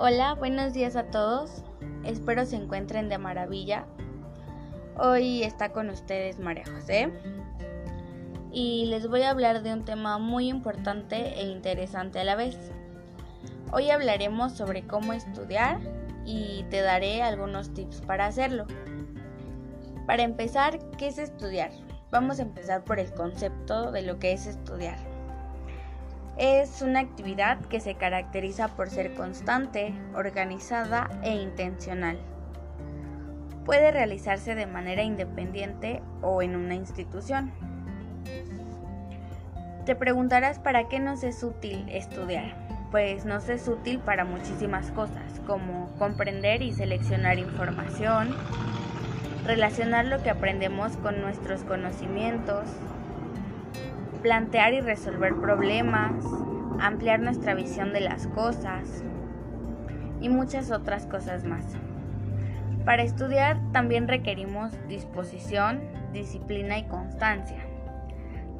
Hola, buenos días a todos. Espero se encuentren de maravilla. Hoy está con ustedes María José y les voy a hablar de un tema muy importante e interesante a la vez. Hoy hablaremos sobre cómo estudiar y te daré algunos tips para hacerlo. Para empezar, ¿qué es estudiar? Vamos a empezar por el concepto de lo que es estudiar. Es una actividad que se caracteriza por ser constante, organizada e intencional. Puede realizarse de manera independiente o en una institución. Te preguntarás para qué nos es útil estudiar. Pues nos es útil para muchísimas cosas, como comprender y seleccionar información, relacionar lo que aprendemos con nuestros conocimientos, plantear y resolver problemas, ampliar nuestra visión de las cosas y muchas otras cosas más. Para estudiar también requerimos disposición, disciplina y constancia,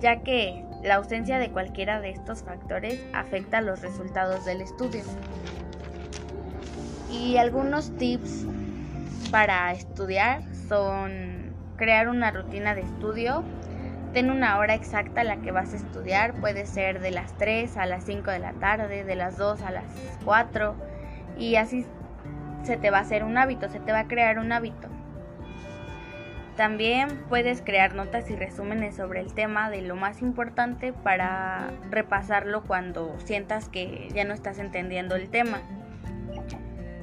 ya que la ausencia de cualquiera de estos factores afecta los resultados del estudio. Y algunos tips para estudiar son crear una rutina de estudio, ten una hora exacta a la que vas a estudiar, puede ser de las 3 a las 5 de la tarde, de las 2 a las 4 y así se te va a hacer un hábito, se te va a crear un hábito. También puedes crear notas y resúmenes sobre el tema de lo más importante para repasarlo cuando sientas que ya no estás entendiendo el tema.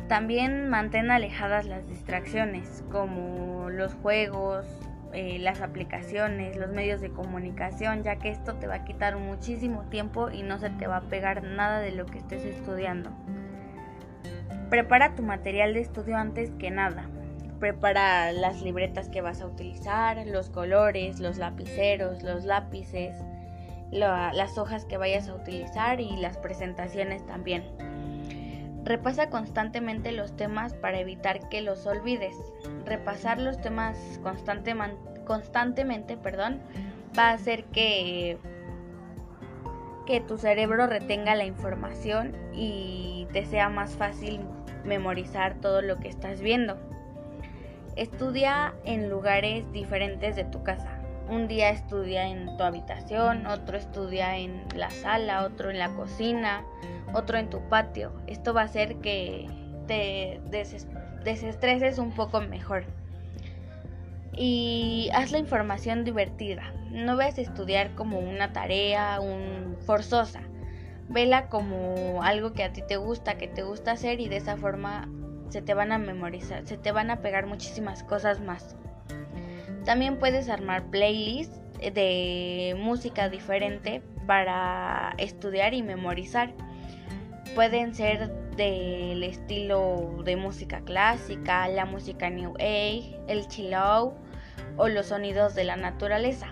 También mantén alejadas las distracciones como los juegos, eh, las aplicaciones, los medios de comunicación, ya que esto te va a quitar muchísimo tiempo y no se te va a pegar nada de lo que estés estudiando. Prepara tu material de estudio antes que nada. Prepara las libretas que vas a utilizar, los colores, los lapiceros, los lápices, las hojas que vayas a utilizar y las presentaciones también. Repasa constantemente los temas para evitar que los olvides. Repasar los temas constantemente perdón, va a hacer que, que tu cerebro retenga la información y te sea más fácil memorizar todo lo que estás viendo. Estudia en lugares diferentes de tu casa. Un día estudia en tu habitación, otro estudia en la sala, otro en la cocina, otro en tu patio. Esto va a hacer que te desestreses un poco mejor. Y haz la información divertida. No veas estudiar como una tarea, un forzosa. Vela como algo que a ti te gusta, que te gusta hacer y de esa forma se te van a memorizar, se te van a pegar muchísimas cosas más. También puedes armar playlists de música diferente para estudiar y memorizar. Pueden ser del estilo de música clásica, la música New Age, el chill out o los sonidos de la naturaleza.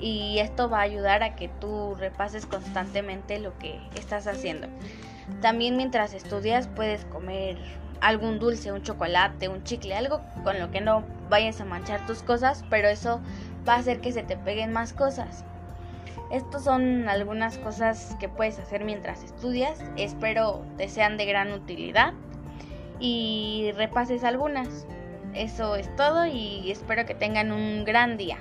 Y esto va a ayudar a que tú repases constantemente lo que estás haciendo. También mientras estudias puedes comer algún dulce, un chocolate, un chicle, algo con lo que no vayas a manchar tus cosas, pero eso va a hacer que se te peguen más cosas. Estos son algunas cosas que puedes hacer mientras estudias. Espero te sean de gran utilidad y repases algunas. Eso es todo y espero que tengan un gran día.